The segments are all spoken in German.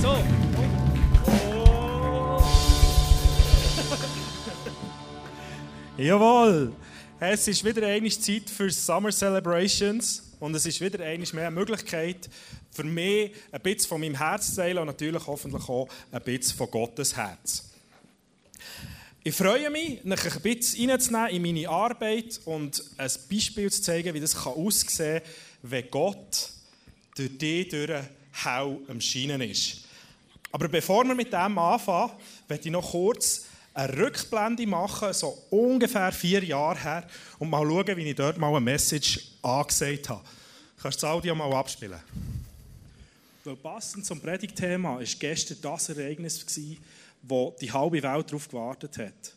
So. Oh. Jawohl. Es ist wieder eine Zeit für Summer Celebrations und es ist wieder eine mehr Möglichkeit für mich ein bisschen von meinem Herz zu teilen und natürlich hoffentlich auch ein bisschen von Gottes Herz. Ich freue mich, euch ein bisschen reinzunehmen in meine Arbeit und ein Beispiel zu zeigen, wie das aussehen kann, wenn Gott durch dich durch Hell am Scheinen ist. Aber bevor wir mit dem anfangen, werde ich noch kurz eine Rückblende machen, so ungefähr vier Jahre her, und mal schauen, wie ich dort mal eine Message angesagt habe. Kannst du das Audio mal abspielen? Weil passend zum Predigtthema war gestern das Ereignis, wo die halbe Welt darauf gewartet hat.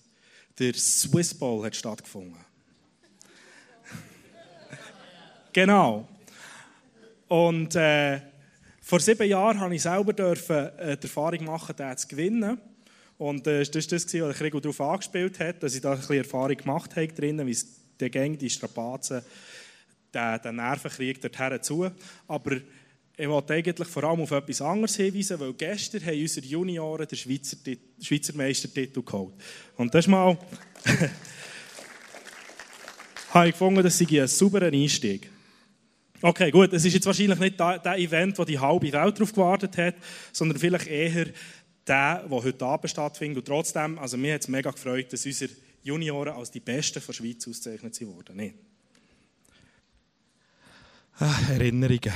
Der Swiss Bowl hat stattgefunden. genau. Und äh, vor sieben Jahren durfte ich selber äh, die Erfahrung machen, den zu gewinnen. Und äh, das war das, was Rigo darauf angespielt hat, dass ich da ein bisschen Erfahrung gemacht habe drin, wie es der Gang, die Strapazen, den, den Nervenkrieg dorthin zu. Aber ich wollte eigentlich vor allem auf etwas anderes hinweisen, weil gestern haben unsere Junioren den Schweizer, Schweizer Meistertitel geholt. Und das mal... habe ich gefunden, das sei ein sauberer Einstieg. Okay, gut, es ist jetzt wahrscheinlich nicht der Event, wo die halbe Welt darauf gewartet hat, sondern vielleicht eher der, der heute Abend stattfindet. Und trotzdem, also mir hat es mega gefreut, dass unsere Junioren als die Besten der Schweiz ausgezeichnet wurden. Nicht? Ach, Erinnerungen.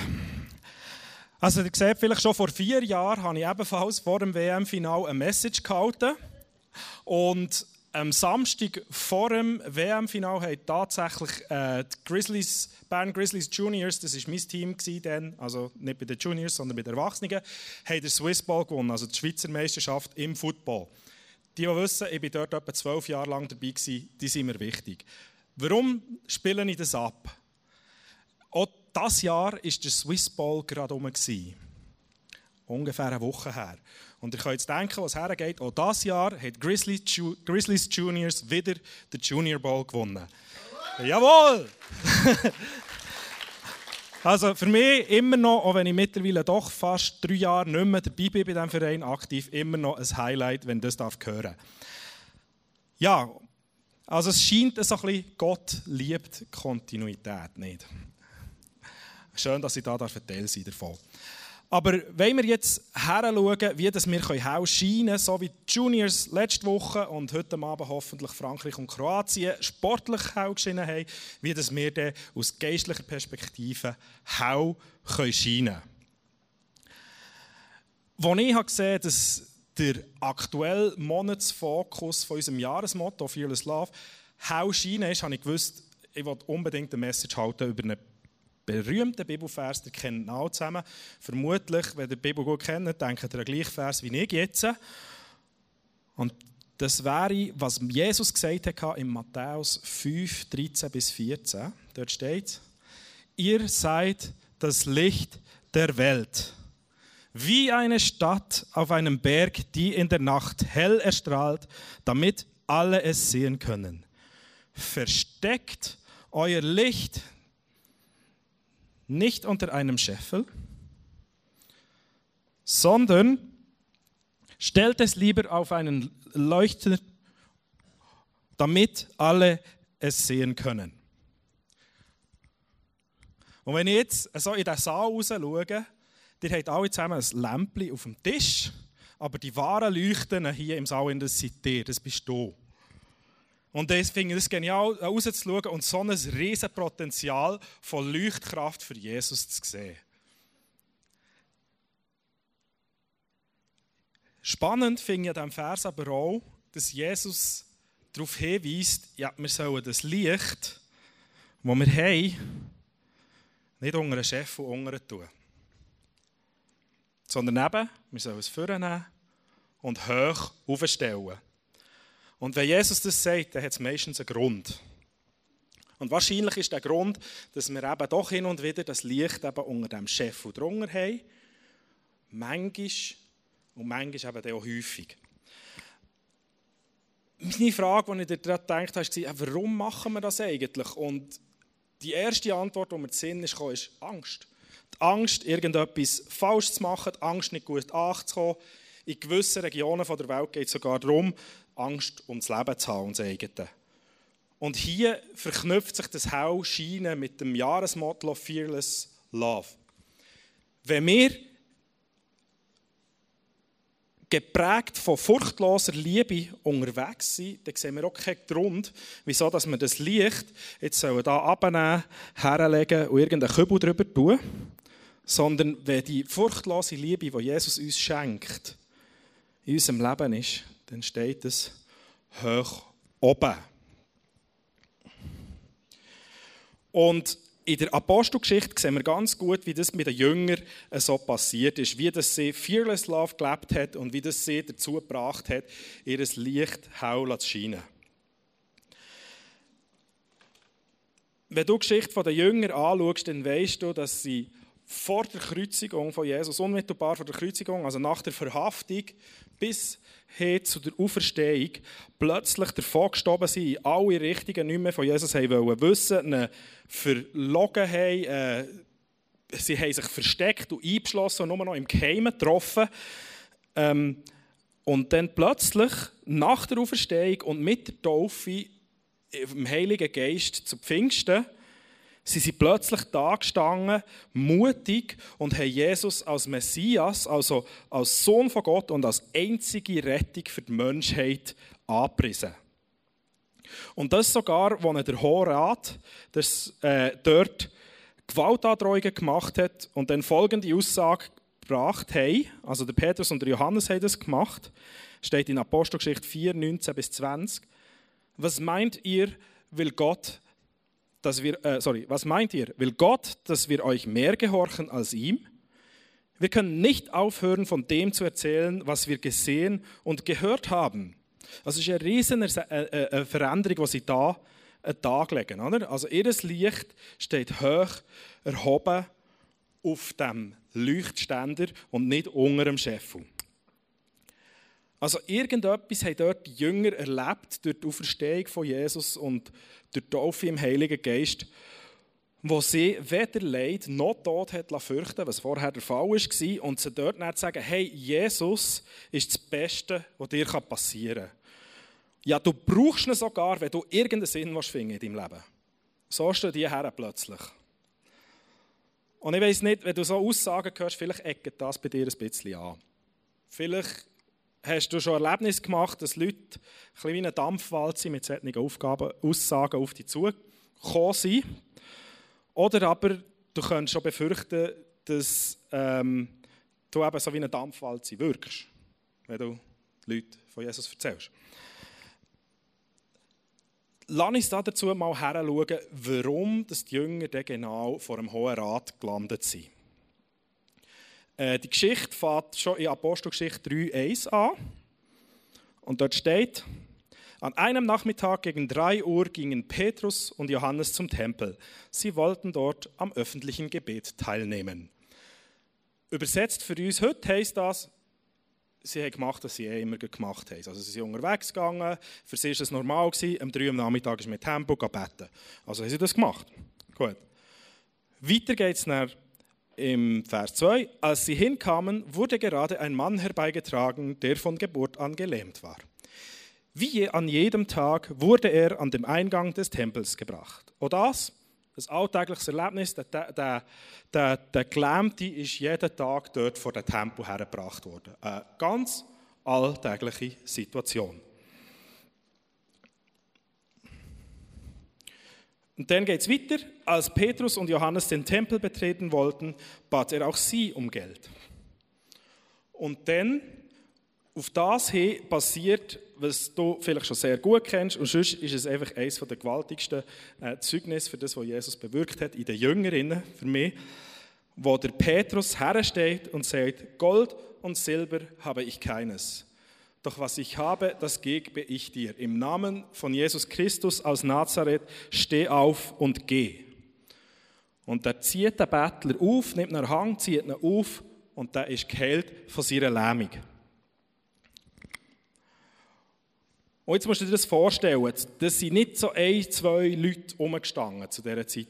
Also ihr seht vielleicht schon vor vier Jahren habe ich ebenfalls vor dem WM-Final eine Message gehalten. Und am Samstag vor dem WM-Final haben tatsächlich äh, die Grizzlies, Bern Grizzlies Juniors, das war mein Team dann, also nicht bei den Juniors, sondern bei den Erwachsenen, haben den Swiss Ball gewonnen, also die Schweizer Meisterschaft im Football. Die, die wissen, ich war dort etwa zwölf Jahre lang dabei, gewesen, die sind mir wichtig. Warum spiele ich das ab? Auch dieses Jahr war der Swiss Ball gerade rum. Ungefähr eine Woche her. Und ihr könnt jetzt denken, was hergeht. Auch dieses Jahr hat Grizzlies, Grizzlies Juniors wieder den Junior Ball gewonnen. Jawohl! also für mich immer noch, auch wenn ich mittlerweile doch fast drei Jahre nicht mehr dabei bin bei diesem Verein aktiv, immer noch ein Highlight, wenn das darf hören Ja, also es scheint so ein bisschen, Gott liebt Kontinuität nicht. Schön, dass ich da Teil sein davon. Aber wenn wir jetzt heranschauen, wie das wir hell scheinen können, so wie die Juniors letzte Woche und heute Abend hoffentlich Frankreich und Kroatien sportlich hell geschienen haben, wie das wir dann aus geistlicher Perspektive hell scheinen können. Als ich gesehen dass der aktuelle Monatsfokus von unserem Jahresmotto Fearless Love hell scheinen ist, habe ich gewusst, ich will unbedingt eine Message halten über eine berühmten Bibelvers, der kennt alle zusammen. Vermutlich, wenn ihr die Bibel gut kennt, denkt ihr an den gleichen Vers wie ich jetzt. Und das wäre, was Jesus gesagt hat in Matthäus 5, 13 bis 14. Dort steht, ihr seid das Licht der Welt. Wie eine Stadt auf einem Berg, die in der Nacht hell erstrahlt, damit alle es sehen können. Versteckt euer Licht nicht unter einem Scheffel, sondern stellt es lieber auf einen Leuchter, damit alle es sehen können. Und wenn ich jetzt so in den Saal raus schaue, ihr habt alle zusammen ein Lämpchen auf dem Tisch, aber die wahren Leuchten hier im Saal, das seid ihr, das bist du. Und ich finde es genial, rauszuschauen und so ein riesen Potenzial von Leuchtkraft für Jesus zu sehen. Spannend finde ich an diesem Vers aber auch, dass Jesus darauf hinweist, ja, wir sollen das Licht, das wir haben, nicht unter einen Chef und unter tun. Sondern eben, wir sollen es vornehmen und hoch aufstellen. Und wenn Jesus das sagt, dann hat es meistens einen Grund. Und wahrscheinlich ist der Grund, dass wir eben doch hin und wieder das Licht eben unter dem Chef und drunter haben. Manchmal und manchmal eben auch häufig. Meine Frage, die ich dir gerade gedacht habe, war, warum machen wir das eigentlich? Und die erste Antwort, die mir zu Sinn ist, ist Angst. Die Angst, irgendetwas falsch zu machen, die Angst, nicht gut anzukommen. In gewissen Regionen der Welt geht es sogar darum, Angst ums Leben zu haben, ums eigene. Und hier verknüpft sich das Hell Scheinen mit dem Jahresmotto Fearless Love. Wenn wir geprägt von furchtloser Liebe unterwegs sind, dann sehen wir auch keinen Grund, wieso dass wir das Licht jetzt hier abnehmen, herlegen und irgendeinen Kübel drüber tun. Sondern wenn die furchtlose Liebe, die Jesus uns schenkt, in unserem Leben ist, dann steht es hoch oben. Und in der Apostelgeschichte sehen wir ganz gut, wie das mit den Jüngern so passiert ist, wie das sie Fearless Love gelebt hat und wie das sie dazu gebracht hat, ihr Licht hell zu scheinen. Wenn du die Geschichte der Jünger anschaust, dann weißt du, dass sie vor der Kreuzigung von Jesus, unmittelbar vor der Kreuzigung, also nach der Verhaftung, bis hin zu der Auferstehung, plötzlich davon gestorben sind, in alle Richtungen nicht mehr von Jesus wollen wissen, ihn verlogen haben, äh, sie haben sich versteckt und eingeschlossen und nur noch im Geheimen getroffen. Ähm, und dann plötzlich, nach der Auferstehung und mit der Taufe im Heiligen Geist zu Pfingsten, Sie sind plötzlich da gestanden, mutig und haben Jesus als Messias, also als Sohn von Gott und als einzige Rettung für die Menschheit angepriesen. Und das sogar, als der Hohe Rat das, äh, dort Gewaltandrohungen gemacht hat und dann folgende Aussage gebracht haben, also der Petrus und der Johannes haben das gemacht, steht in Apostelgeschichte 4, 19 bis 20. Was meint ihr, will Gott dass wir, äh, sorry, was meint ihr? Will Gott, dass wir euch mehr gehorchen als ihm? Wir können nicht aufhören, von dem zu erzählen, was wir gesehen und gehört haben. Es ist eine riesige äh, äh, Veränderung, die sie da an den Tag legen. Oder? Also ihr Licht steht hoch erhoben auf dem Leuchtständer und nicht unter dem Scheffel. Also irgendetwas haben dort die Jünger erlebt durch die Auferstehung von Jesus und durch die Taufe im Heiligen Geist, wo sie weder Leid noch Tod hat fürchten was vorher der Fall war, und sie dort nicht sagen, hey, Jesus ist das Beste, was dir passieren kann. Ja, du brauchst ihn sogar, wenn du irgendeinen Sinn finden in deinem Leben. So stehen die her plötzlich. Und ich weiß nicht, wenn du so Aussagen hörst, vielleicht eckt das bei dir ein bisschen an. Vielleicht hast du schon Erlebnis gemacht, dass Leute ein bisschen wie eine Dampfwalze mit solchen Aufgaben, Aussagen auf dich zugekommen sind? Oder aber du könntest schon befürchten, dass ähm, du eben so wie eine Dampfwalze wirkst, wenn du Leute von Jesus erzählst. Lass uns dazu mal heranschauen, warum die Jünger genau vor dem Hohen Rat gelandet sind. Äh, die Geschichte fängt schon in Apostelgeschichte 3,1 an. Und dort steht, an einem Nachmittag gegen 3 Uhr gingen Petrus und Johannes zum Tempel. Sie wollten dort am öffentlichen Gebet teilnehmen. Übersetzt für uns heute heißt das, sie haben gemacht, was sie eh immer gemacht haben. Also sie sind unterwegs gegangen, für sie war es normal, gewesen, am 3 Uhr am Nachmittag ist mit Tempo beten. Also haben sie das gemacht. Gut. Weiter geht es nach im Vers 2, als sie hinkamen, wurde gerade ein Mann herbeigetragen, der von Geburt an gelähmt war. Wie an jedem Tag wurde er an dem Eingang des Tempels gebracht. Und das, ein alltägliches Erlebnis, der, der, der, der Gelähmte ist jeden Tag dort vor dem Tempel hergebracht worden. Eine ganz alltägliche Situation. Und dann geht es weiter. Als Petrus und Johannes den Tempel betreten wollten, bat er auch sie um Geld. Und dann, auf das hin passiert, was du vielleicht schon sehr gut kennst, und sonst ist es einfach eines der gewaltigsten äh, Zeugnisse für das, was Jesus bewirkt hat in den Jüngerinnen, für mich, wo der Petrus hersteht und sagt, Gold und Silber habe ich keines doch was ich habe, das gebe ich dir. Im Namen von Jesus Christus aus Nazareth, steh auf und geh. Und er zieht den Bettler auf, nimmt einen Hang, zieht ihn auf und der ist geheilt von seiner Lähmung. Und jetzt musst du dir das vorstellen, das sind nicht so ein, zwei Leute umgestanden zu dieser Zeit,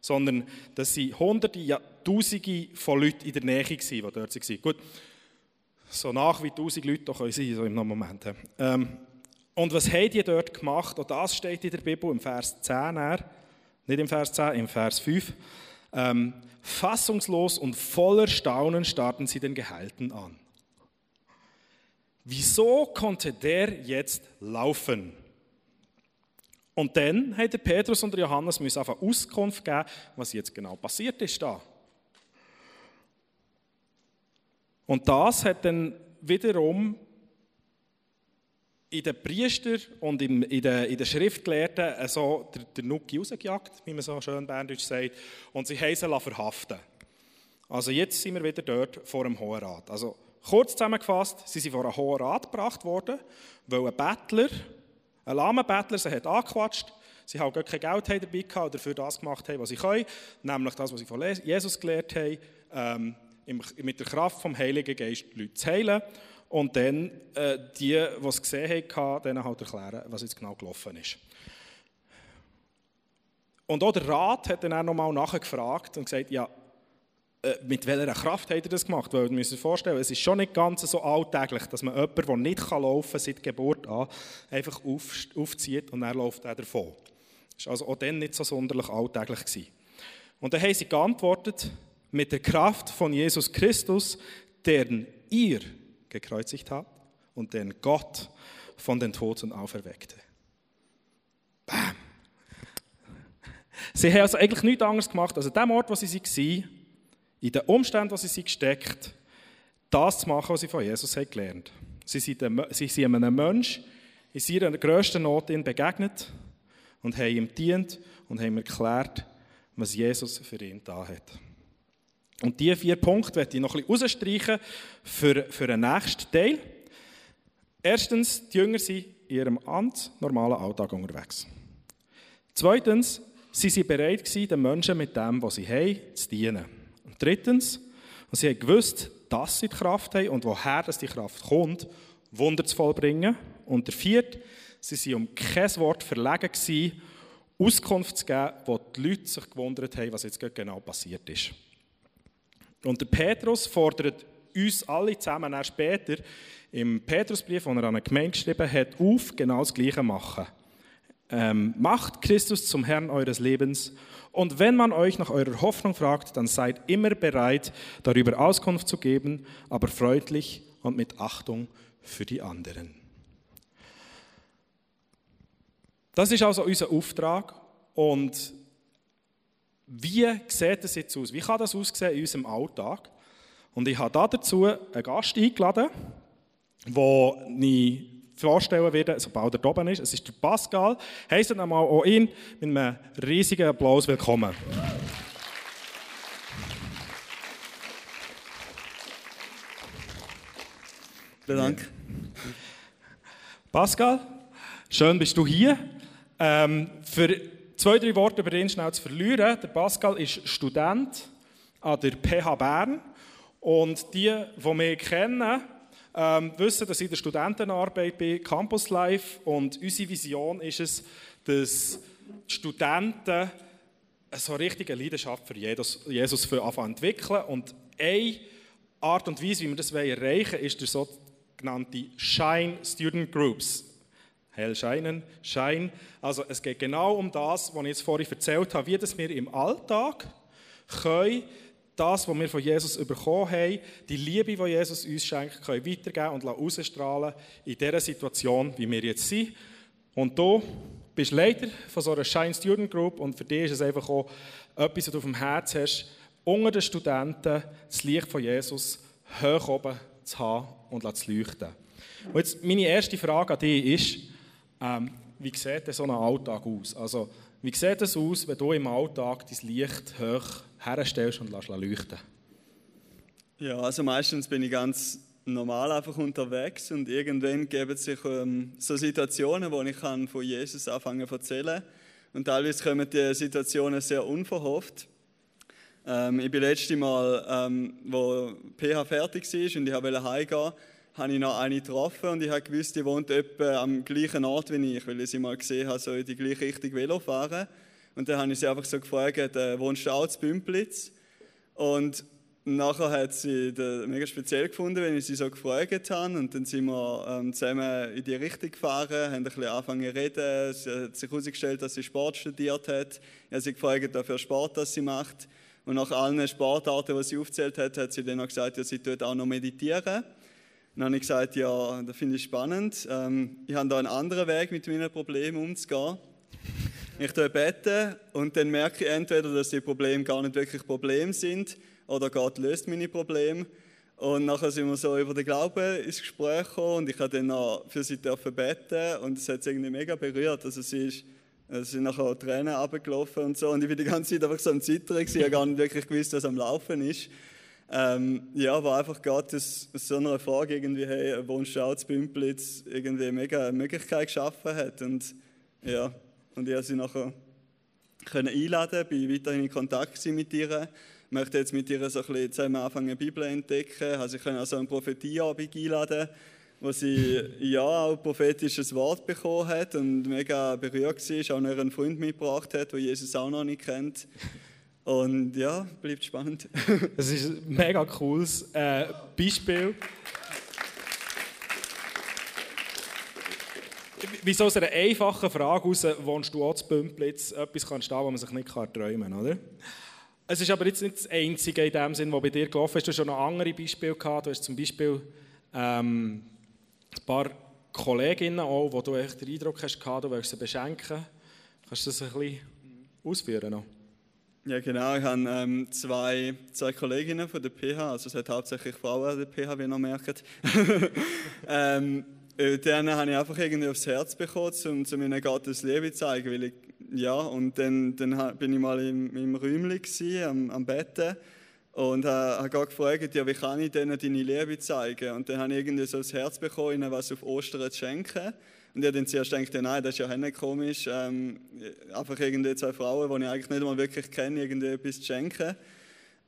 sondern das sind hunderte, Tausende von Leuten in der Nähe, die dort waren. Gut, so nach wie tausend Leute da können sein, so im Moment. Ähm, und was haben die dort gemacht? Und das steht in der Bibel im Vers 10, nicht im Vers 10, im Vers 5. Ähm, fassungslos und voller Staunen starrten sie den Geheilten an. Wieso konnte der jetzt laufen? Und dann hat Petrus und Johannes müssen einfach Auskunft geben, was jetzt genau passiert ist da. Und das hat dann wiederum in den Priester und in, den, in den Schriftgelehrten so der, der Nuki rausgejagt, wie man so schön berndeutsch sagt, und sie haben sie verhaften. Also jetzt sind wir wieder dort vor dem Hohen Rat. Also kurz zusammengefasst, sie sind vor einem Hohen Rat gebracht worden, weil ein Bettler, ein lahmer Bettler, sie hat angequatscht, sie haben gar kein Geld dabei gehabt oder für das gemacht haben, was sie können, nämlich das, was sie von Jesus gelernt haben, ähm, mit der Kraft vom Heiligen Geist die Leute zu heilen und dann äh, die, die es gesehen haben, denen halt erklären, was jetzt genau gelaufen ist. Und auch der Rat hat dann auch nochmal nachgefragt und gesagt, ja, äh, mit welcher Kraft hat er das gemacht? Weil, ihr müsst euch vorstellen, es ist schon nicht ganz so alltäglich, dass man jemanden, der nicht laufen kann, seit Geburt an, einfach auf, aufzieht und er läuft er davon. Das war also auch dann nicht so sonderlich alltäglich. Gewesen. Und dann haben sie geantwortet, mit der Kraft von Jesus Christus, deren ihr gekreuzigt habt und den Gott von den Toten auferweckte. Bam! Sie haben also eigentlich nichts anderes gemacht, als an dem Ort, wo sie waren, in den Umständen, wo sie sind gesteckt, das zu machen, was sie von Jesus haben gelernt sind, sie sind einem Menschen in seiner grössten Not begegnet und haben ihm dient und haben erklärt, was Jesus für ihn da hat. Und diese vier Punkte werde ich noch ein bisschen rausstreichen für, für den nächsten Teil. Erstens, die Jünger sind in ihrem Amt, normalen Alltag unterwegs. Zweitens, sie waren bereit den Menschen mit dem, was sie haben, zu dienen. Und drittens, sie haben gewusst, dass sie die Kraft haben und woher die Kraft kommt, Wunder zu vollbringen. Und der vierte, sie waren um kein Wort verlegen Auskunft zu geben, wo die Leute sich gewundert haben, was jetzt genau passiert ist. Und der Petrus fordert uns alle zusammen erst später im Petrusbrief, den er an eine Gemeinde geschrieben hat, auf, genau das Gleiche machen. Ähm, macht Christus zum Herrn eures Lebens und wenn man euch nach eurer Hoffnung fragt, dann seid immer bereit, darüber Auskunft zu geben, aber freundlich und mit Achtung für die anderen. Das ist also unser Auftrag und wie sieht das jetzt aus? Wie kann das aussehen in unserem Alltag? Und ich habe dazu einen Gast eingeladen, den ich vorstellen werde, sobald er oben ist. Es ist der Pascal. Heißt einmal auch ihn mit einem riesigen Applaus willkommen. Vielen Dank. Pascal, schön bist du hier. Ähm, für Zwei, drei Worte über ihn schnell zu verlieren. Der Pascal ist Student an der PH Bern. Und die, die mich kennen, ähm, wissen, dass ich in der Studentenarbeit bin, Campus Life. Und unsere Vision ist es, dass die Studenten so richtige Leidenschaft für Jesus, für anfangen entwickeln. Und eine Art und Weise, wie wir das erreichen wollen, ist durch sogenannte Shine Student Groups hell scheinen, Schein. Also es geht genau um das, was ich jetzt vorhin erzählt habe, wie das wir im Alltag können das, was wir von Jesus bekommen haben, die Liebe, die Jesus uns schenkt, können weitergeben und ausstrahlen in dieser Situation, wie wir jetzt sind. Und du bist Leiter von so einer Shine Student Group und für dich ist es einfach auch etwas, was du auf dem Herz hast, unter den Studenten das Licht von Jesus hoch oben zu haben und zu leuchten. Und jetzt meine erste Frage an dich ist, ähm, wie sieht denn so ein Alltag aus? Also, wie sieht es aus, wenn du im Alltag dein Licht hoch herstellst und lässt leuchten? Ja, also meistens bin ich ganz normal einfach unterwegs und irgendwann geben sich ähm, so Situationen, wo ich kann von Jesus anfangen zu erzählen und teilweise kommen die Situationen sehr unverhofft. Ähm, ich bin letztes Mal, ähm, wo PH fertig war und ich wollte heimgehen, habe ich noch eine getroffen und ich habe gewusst, die wohnt etwa am gleichen Ort wie ich, weil ich sie mal gesehen habe, so in die gleiche Richtung Velo fahren. Und dann habe ich sie einfach so gefragt, äh, wohnst du auch zu Bümplitz? Und nachher hat sie das mega speziell gefunden, wenn ich sie so gefragt habe. Und dann sind wir ähm, zusammen in die Richtung gefahren, haben ein bisschen angefangen zu reden. Sie hat sich herausgestellt, dass sie Sport studiert hat. Ich habe sie gefragt, was für Sport das sie macht. Und nach allen Sportarten, die sie aufgezählt hat, hat sie dann auch gesagt, ja, sie tut auch noch meditieren. Dann habe ich gesagt, ja, das finde ich spannend. Ähm, ich habe da einen anderen Weg, mit meinen Problemen umzugehen. Ich tue beten und dann merke ich entweder, dass die Probleme gar nicht wirklich Probleme sind oder Gott löst meine Probleme. Und nachher sind wir so über den Glauben ins Gespräch gekommen und ich habe dann noch für sie dürfen beten und es hat sie irgendwie mega berührt. Also sie ist es sind nachher Tränen runtergelaufen und so und ich war die ganze Zeit einfach so am Zittern, ich habe gar nicht wirklich gewusst, was am Laufen ist. Ähm, ja, war einfach Gott aus, so einer Frage irgendwie, hey, wohnst du auch zu Bümplitz, irgendwie mega eine Möglichkeit geschaffen hat und ja, und ich habe sie nachher können einladen, bin weiterhin in Kontakt mit ihr, möchte jetzt mit ihr so ein bisschen zusammen anfangen, Bibel entdecken, also ich kann auch so einen Prophetieabend einladen, wo sie ja auch prophetisches Wort bekommen hat und mega berührt war, auch noch einen Freund mitgebracht hat, der Jesus auch noch nicht kennt. Und ja, bleibt spannend. Das ist ein mega cooles äh, Beispiel. Wie aus einer einfachen Frage heraus wohnst du auch zu Bümplitz etwas kann stehen, was man sich nicht träumen kann, oder? Es ist aber jetzt nicht das Einzige in dem Sinn, was bei dir gelaufen ist. Du hast schon noch andere Beispiele gehabt. Du hast zum Beispiel ähm, ein paar Kolleginnen auch, wo du echt den Eindruck hast, du willst sie beschenken. Kannst du das ein bisschen ausführen noch? Ja, genau. Ich habe ähm, zwei, zwei Kolleginnen von der PH, also es hat hauptsächlich Frauen an der PH, wie ihr merkt. ähm, äh, denen habe ich einfach irgendwie aufs Herz bekommen, um, um ihnen Gottes Liebe zu zeigen. Weil ich, ja, und dann, dann bin ich mal im, im Räumchen am, am Betten und habe Gott gefragt, ja, wie kann ich denen deine Liebe zeigen? Und dann habe ich irgendwie so das Herz bekommen, ihnen was auf Ostern zu schenken. Und ich habe dann zuerst nein, das ist ja nicht komisch, ähm, einfach irgendwie zwei Frauen, die ich eigentlich nicht mal wirklich kenne, irgendwie etwas zu schenken.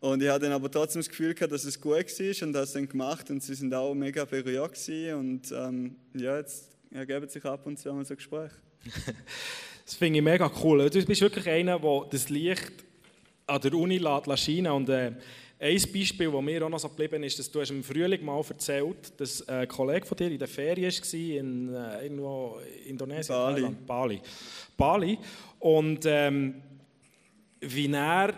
Und ich hatte dann aber trotzdem das Gefühl gehabt, dass es gut war und das dann gemacht und sie sind auch mega berührt und ähm, ja, jetzt ergeben sich ab und zu einmal so Gespräche. das finde ich mega cool. Du bist wirklich einer, der das Licht an der Uni scheinen und äh, ein Beispiel, das mir auch noch so geblieben ist, dass du hast im Frühling mal erzählt, dass ein Kollege von dir in der Ferien war in äh, irgendwo Indonesien, Bali. Thailand, Bali. Bali. Und ähm, wie er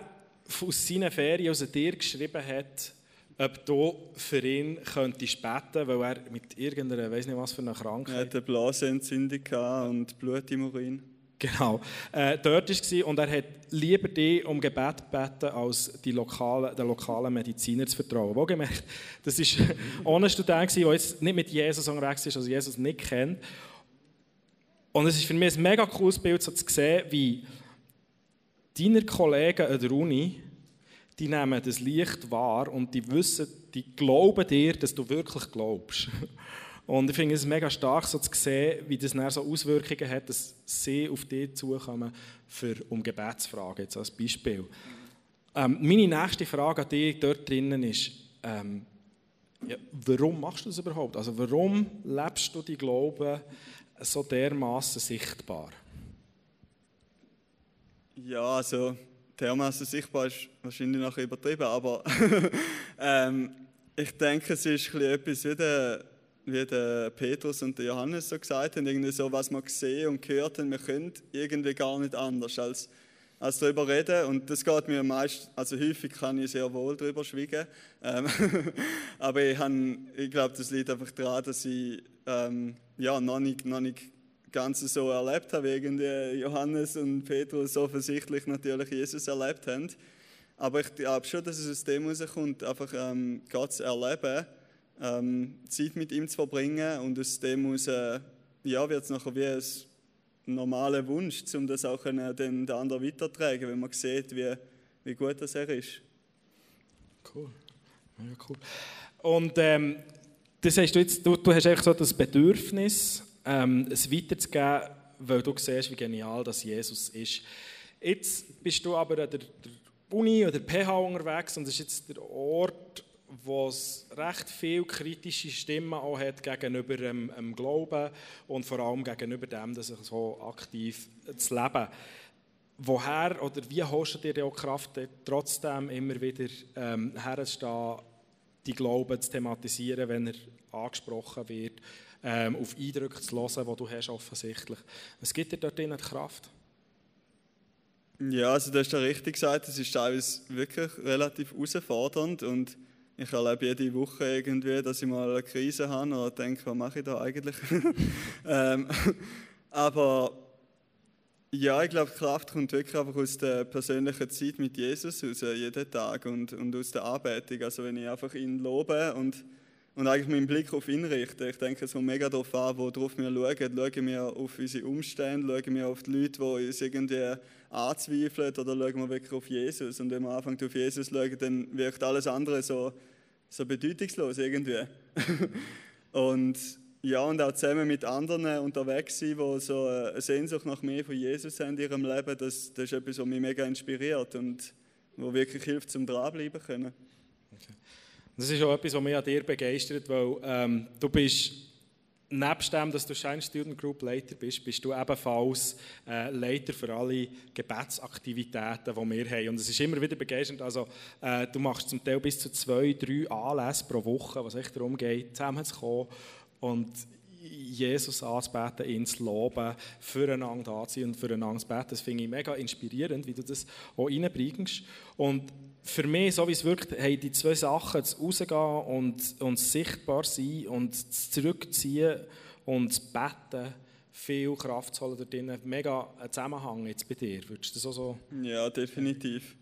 aus seinen Ferien aus dir geschrieben hat, ob du für ihn könntest beten, weil er mit irgendeiner, weiß nicht was für einer Krankheit... Er hatte Blasenentzündung und Blut im Urin. Genau. Äh, dort war und er hat lieber dich um Gebet gebeten, als die lokalen, den lokalen Mediziner zu vertrauen. Wohlgemerkt, das war ein Student, der jetzt nicht mit Jesus unterwegs ist, also Jesus nicht kennt. Und es ist für mich ein mega cooles Bild, so zu sehen, wie deine Kollegen an der Uni, die nehmen das Licht wahr und die wissen, die glauben dir, dass du wirklich glaubst. Und ich finde es mega stark, so zu sehen, wie das dann so Auswirkungen hat, dass sie auf dich zukommen, für, um Gebetsfragen, jetzt als Beispiel. Ähm, meine nächste Frage an dich dort drinnen ist, ähm, ja, warum machst du das überhaupt? Also warum lebst du die Glauben so dermaßen sichtbar? Ja, also dermaßen sichtbar ist wahrscheinlich noch übertrieben, aber ähm, ich denke, es ist etwas wie der wie der Petrus und der Johannes so gesagt haben, irgendwie so, was wir gesehen und gehört haben, wir können irgendwie gar nicht anders als, als darüber reden. Und das geht mir meist, also häufig kann ich sehr wohl darüber schweigen. Ähm, aber ich, ich glaube, das liegt einfach daran, dass ich ähm, ja, noch, nicht, noch nicht ganz so erlebt habe, wie Johannes und Petrus offensichtlich natürlich Jesus erlebt haben. Aber ich glaube schon, dass es aus dem herauskommt, einfach ähm, Gott zu erleben ähm, Zeit mit ihm zu verbringen und aus dem aus, äh, ja, wird es nachher wie ein normaler Wunsch, um das auch können, den, den anderen weitertragen, wenn man sieht, wie, wie gut das er ist. Cool, mega cool. Und ähm, das heißt, du, jetzt, du, du hast eigentlich so das Bedürfnis, ähm, es weiterzugeben, weil du siehst, wie genial das Jesus ist. Jetzt bist du aber an der, der Uni oder der PH unterwegs und das ist jetzt der Ort, wo es recht viele kritische Stimmen auch hat gegenüber dem, dem Glauben und vor allem gegenüber dem, dass ich so aktiv zu leben. woher oder wie holst du dir auch Kraft, trotzdem immer wieder ähm, herzustehen, die Glauben zu thematisieren, wenn er angesprochen wird, ähm, auf Eindrücke zu hören, die du hast offensichtlich. Was gibt dir dort die Kraft? Ja, also du hast ja richtig gesagt, es ist teilweise wirklich relativ herausfordernd und ich erlebe jede Woche irgendwie, dass ich mal eine Krise habe oder denke, was mache ich da eigentlich? ähm, aber ja, ich glaube, Kraft kommt wirklich einfach aus der persönlichen Zeit mit Jesus raus, jeden Tag und, und aus der Anbetung. Also wenn ich einfach ihn lobe und, und eigentlich meinen Blick auf ihn richte. Ich denke, kommt mega darauf an, worauf wir schauen. Schauen wir auf unsere Umstände, schauen wir auf die Leute, die uns irgendwie anzweifeln oder schauen wir wirklich auf Jesus. Und wenn wir anfangen auf Jesus zu schauen, dann wirkt alles andere so, so bedeutungslos irgendwie. und ja, und auch zusammen mit anderen unterwegs sein, die so eine Sehnsucht nach mehr von Jesus haben in ihrem Leben, das, das ist etwas, was mich mega inspiriert und wo wirklich hilft, zum dranbleiben können. Das ist auch etwas, was mich an dir begeistert, weil ähm, du bist, nebst dem, dass du Shine Student Group Leiter bist, bist du ebenfalls äh, Leiter für alle Gebetsaktivitäten, die wir haben. Und es ist immer wieder begeisternd, also äh, du machst zum Teil bis zu zwei, drei Anlässe pro Woche, was echt darum geht, zusammenzukommen und Jesus anzubeten, ihn zu loben, füreinander da zu sein und füreinander zu beten. Das finde ich mega inspirierend, wie du das auch reinbringst. Und für mich, so wie es wirkt, haben die zwei Sachen, das Rausgehen und, und sichtbar sein und das Zurückziehen und das Beten, viel Kraft zu holen dort drin. Mega Zusammenhang jetzt bei dir. Würdest du das auch so? Ja, definitiv.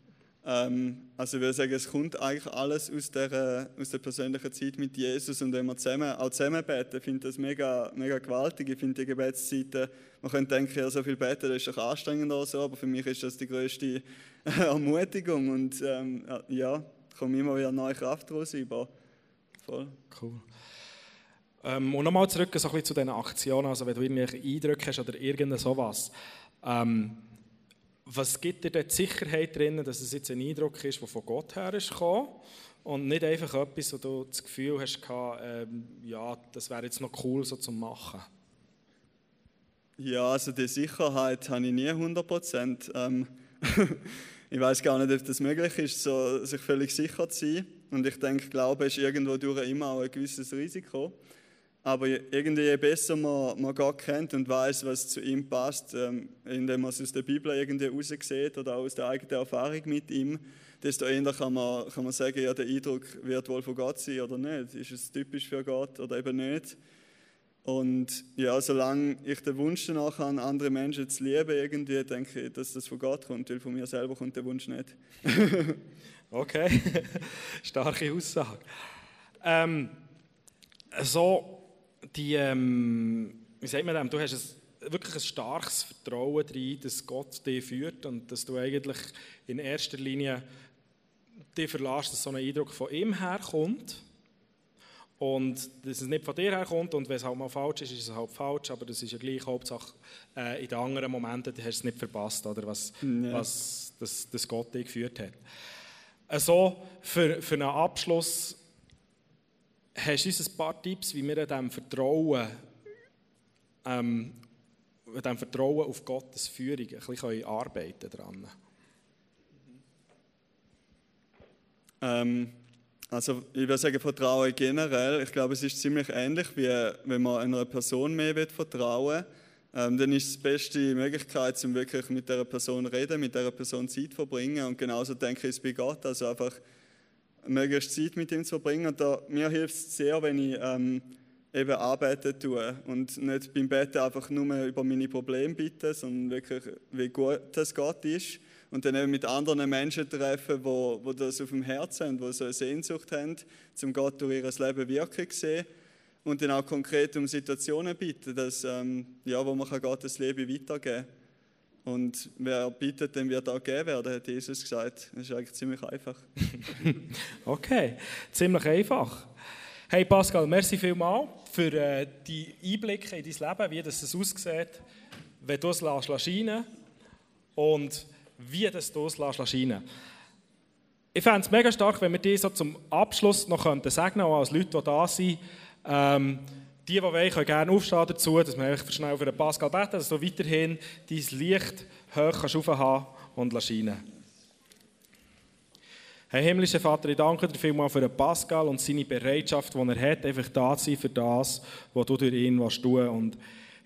Ähm, also ich würde sagen, es kommt eigentlich alles aus der, aus der persönlichen Zeit mit Jesus und wenn wir zusammen, auch zusammen beten, finde ich das mega, mega gewaltig. Ich finde die Gebetszeiten, man könnte denken, ja, so viel beten, das ist doch anstrengend oder so, aber für mich ist das die größte Ermutigung und ähm, ja, komme immer wieder neue Kraft raus über. Voll. Cool. Ähm, und nochmal zurück so ein bisschen zu diesen Aktionen, also wenn du irgendwelche Eindrücke hast oder irgend sowas. Ähm, was gibt dir die Sicherheit drin, dass es jetzt ein Eindruck ist, der von Gott her ist und nicht einfach etwas, wo du das Gefühl hast, ähm, ja, das wäre jetzt noch cool so zu machen? Ja, also die Sicherheit habe ich nie 100 Prozent. Ähm, ich weiß gar nicht, ob das möglich ist, so, sich völlig sicher zu sein. Und ich denke, Glaube ist irgendwo durch immer auch ein gewisses Risiko. Aber irgendwie, je besser man, man Gott kennt und weiß, was zu ihm passt, ähm, indem man es aus der Bibel irgendwie raussieht oder aus der eigenen Erfahrung mit ihm, desto eher kann man, kann man sagen, ja, der Eindruck wird wohl von Gott sein oder nicht. Ist es typisch für Gott oder eben nicht? Und ja, solange ich den Wunsch danach habe, andere Menschen zu lieben, irgendwie, denke ich, dass das von Gott kommt, weil von mir selber kommt der Wunsch nicht. okay, starke Aussage. Ähm, so die, ähm, wie sagt man dem, du hast ein, wirklich ein starkes Vertrauen darin, dass Gott dich führt und dass du eigentlich in erster Linie dich verlässt, dass so ein Eindruck von ihm herkommt und dass es nicht von dir herkommt und wenn es halt mal falsch ist, ist es halt falsch, aber das ist ja gleich Hauptsache äh, in den anderen Momenten, du hast es nicht verpasst, oder was, ja. was das, das Gott dich geführt hat. Also für, für einen Abschluss hast du uns ein paar Tipps, wie wir an diesem Vertrauen, ähm, an diesem Vertrauen auf Gottes Führung ein bisschen arbeiten können? Ähm, also ich würde sagen, Vertrauen generell, ich glaube, es ist ziemlich ähnlich, wie wenn man einer Person mehr vertrauen will. Ähm, dann ist es die beste Möglichkeit, um wirklich mit der Person zu reden, mit der Person Zeit zu verbringen. Und genauso denke ich es bei Gott. Also einfach möglichst Zeit mit ihm zu verbringen. Da, mir hilft es sehr, wenn ich ähm, eben arbeiten tue und nicht beim Beten einfach nur über meine Probleme bitte, sondern wirklich, wie gut das Gott ist. Und dann eben mit anderen Menschen treffen, wo, wo das auf dem Herzen haben, die so eine Sehnsucht haben, zum Gott durch ihr Leben Wirkung sehen. Und dann auch konkret um Situationen bitten, dass, ähm, ja, wo man Gottes Leben weitergeben kann. Und wer bittet, dem wird auch gegeben werden, hat Jesus gesagt. Das ist eigentlich ziemlich einfach. okay, ziemlich einfach. Hey Pascal, merci vielmals für äh, die Einblicke in dein Leben, wie das aussieht, wenn du es lässt scheinen und wie das du es lässt scheinen. Ich fände es mega stark, wenn wir dir so zum Abschluss noch könnten sagen, auch als Leute, die da sind, ähm, die, die wollen, können gerne aufstehen dazu, dass wir schnell für den Pascal beten, dass du weiterhin dein Licht hoch kannst haben und scheinen Herr himmlischer Vater, ich danke dir vielmals für den Pascal und seine Bereitschaft, die er hat, einfach da zu sein für das, was du durch ihn willst. Und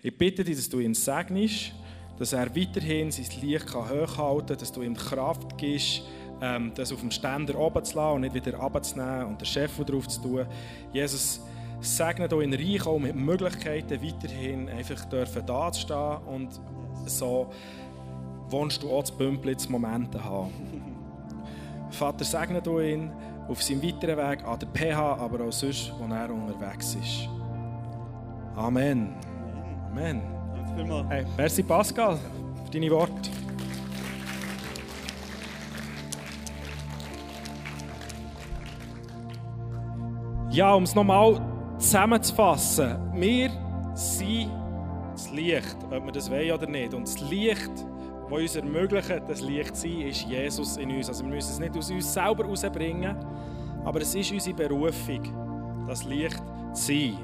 ich bitte dich, dass du ihn segnest, dass er weiterhin sein Licht hochhalten kann, dass du ihm Kraft gibst, ähm, das auf dem Ständer oben zu lassen und nicht wieder runterzunehmen und den Chef drauf zu tun. Jesus, segne hier in Reich auch mit Möglichkeiten, weiterhin einfach dürfen da zu stehen und so wohnst du auch zu Bümplitz Momente haben. Vater, segne du ihn auf seinem weiteren Weg an der PH, aber auch sonst, wo er unterwegs ist. Amen. Amen. Hey, merci Pascal für deine Worte. Ja, um es nochmal zusammenzufassen. Wir sind das Licht, ob wir das wollen oder nicht. Und das Licht was uns ermöglicht, das Licht zu sein, ist Jesus in uns. Also wir müssen es nicht aus uns selber herausbringen, aber es ist unsere Berufung, das Licht zu sein.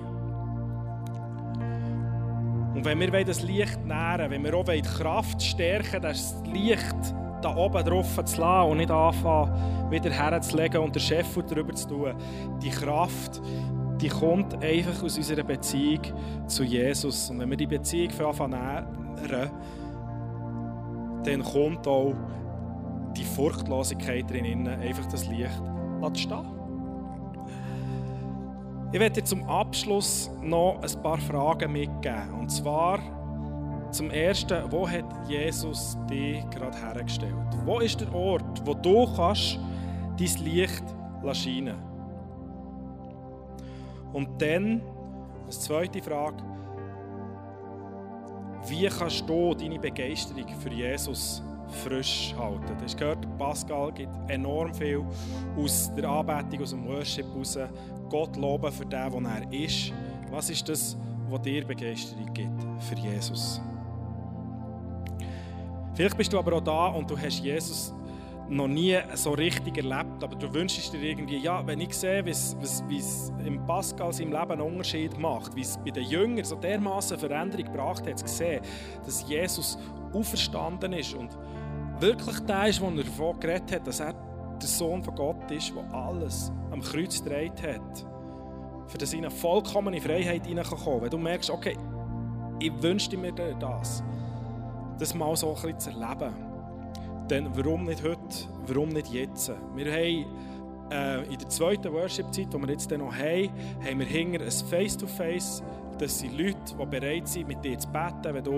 Und wenn wir das Licht nähren, wenn wir auch die Kraft stärken, das Licht da oben drauf zu lassen und nicht anfangen, wieder herzulegen und den Chef darüber zu tun, die Kraft, die kommt einfach aus unserer Beziehung zu Jesus. Und wenn wir die Beziehung nähren, dann kommt auch die Furchtlosigkeit drin, einfach das Licht stehen. Ich werde dir zum Abschluss noch ein paar Fragen mitgeben. Und zwar zum ersten, wo hat Jesus dich gerade hergestellt? Wo ist der Ort, wo du kannst dein Licht scheinen Und dann, als zweite Frage, wie kannst du deine Begeisterung für Jesus frisch halten? Du hast gehört, Pascal gibt enorm viel aus der Anbetung, aus dem Worship heraus. Gott loben für den, der er ist. Was ist das, was dir Begeisterung gibt für Jesus? Vielleicht bist du aber auch da und du hast Jesus noch nie so richtig erlebt, aber du wünschst dir irgendwie, ja, wenn ich sehe, wie es im Pascal seinem Leben einen Unterschied macht, wie es bei den Jüngern so dermaßen Veränderung gebracht hat, gesehen, dass Jesus auferstanden ist und wirklich der ist, wo er davon geredet hat, dass er der Sohn von Gott ist, der alles am Kreuz gedreht hat, für das in vollkommene Freiheit hineinkommen Wenn du merkst, okay, ich wünschte mir das, das mal so ein bisschen zu erleben dann warum nicht heute, warum nicht jetzt? Wir haben äh, in der zweiten Worship-Zeit, die wir jetzt noch haben, haben wir hinter ein Face-to-Face, das sind Leute, die bereit sind, mit dir zu beten. Wenn du,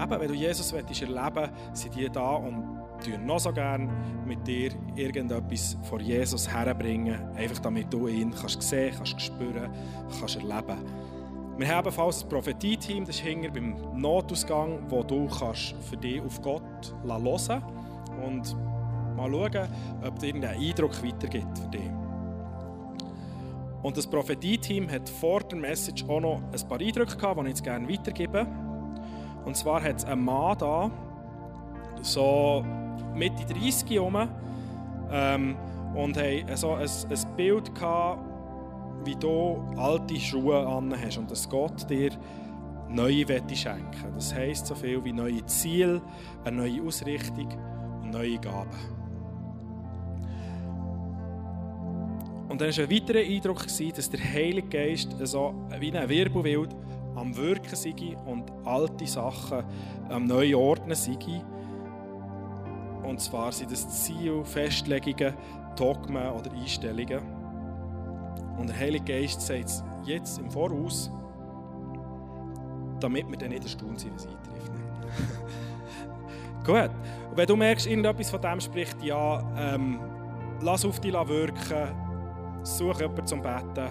eben, wenn du Jesus willst, erleben sind die da und tun noch so gerne mit dir irgendetwas vor Jesus herbringen, einfach damit du ihn kannst sehen, kannst spüren, kannst erleben. Wir haben ebenfalls ein Prophetie-Team, das ist hinter beim Notausgang, wo du kannst für dich auf Gott hören kannst und mal schauen, ob es irgendeinen Eindruck weitergibt für dich. Und das Prophetie-Team hat vor der Message auch noch ein paar Eindrücke gehabt, die ich jetzt gerne weitergebe. Und zwar hat es einen Mann da, so Mitte 30 herum, ähm, und haben so ein, ein Bild gehabt, wie du alte Schuhe an hast und dass Gott dir neue Wette schenken. Das heisst so viel wie neue Ziele, eine neue Ausrichtung neue Gaben. Und dann war ein weiterer Eindruck, dass der Heilige Geist so wie ein Wirbelwild am Wirken sei und alte Sachen am neuen Ordnen sei. Und zwar sind das Ziel, Festlegungen, Dogmen oder Einstellungen. Und der Heilige Geist sagt es jetzt im Voraus, damit wir dann nicht erstaunt sind, was eintrifft. Gut. Und wenn du merkst, irgendetwas von dem spricht, ja, ähm, lass auf dich wirken, such jemanden zum Beten.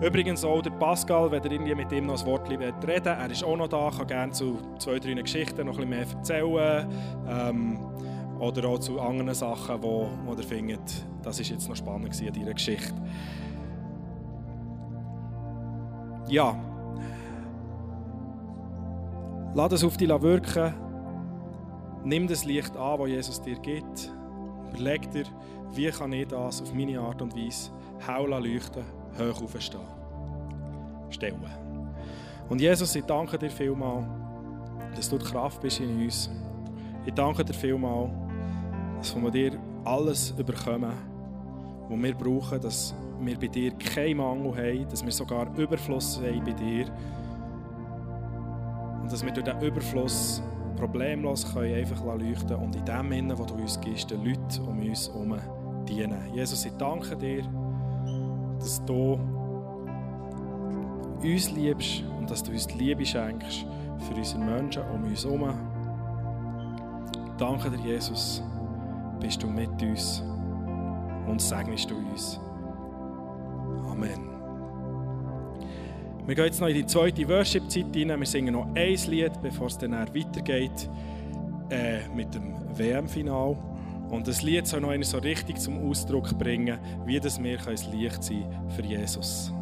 Übrigens auch der Pascal, wenn ihr irgendwie mit ihm noch ein Wort reden wollt, er ist auch noch da, kann gerne zu zwei, drei Geschichten noch ein bisschen mehr erzählen. Ähm, oder auch zu anderen Sachen, wo, wo ihr findet, das ist jetzt noch spannend in dieser Geschichte. Ja. Lass es auf dich wirken. Nimm das Licht an, das Jesus dir gibt. Überleg dir, wie kann ich das auf meine Art und Weise hell leuchten, hoch aufstehen. Stellen. Und Jesus, ich danke dir vielmals, dass du die Kraft bist in uns. Ich danke dir vielmals, dass wir dir alles überkommen, was wir brauchen, dass wir bei dir keinen Mangel haben, dass wir sogar Überfluss haben bei dir und dass wir durch diesen Überfluss problemlos können einfach leuchten und in dem Innen, wo du uns gibst, den Leuten um uns herum dienen. Jesus, ich danke dir, dass du uns liebst und dass du uns die Liebe schenkst für unsere Menschen um uns herum. Danke dir, Jesus, bist du mit uns und segnest du uns. Amen. Wir gehen jetzt noch in die zweite Worship-Zeit rein. Wir singen noch ein Lied, bevor es dann weitergeht äh, mit dem WM-Final. Und das Lied soll noch so richtig zum Ausdruck bringen, wie das wir ein Licht sein für Jesus.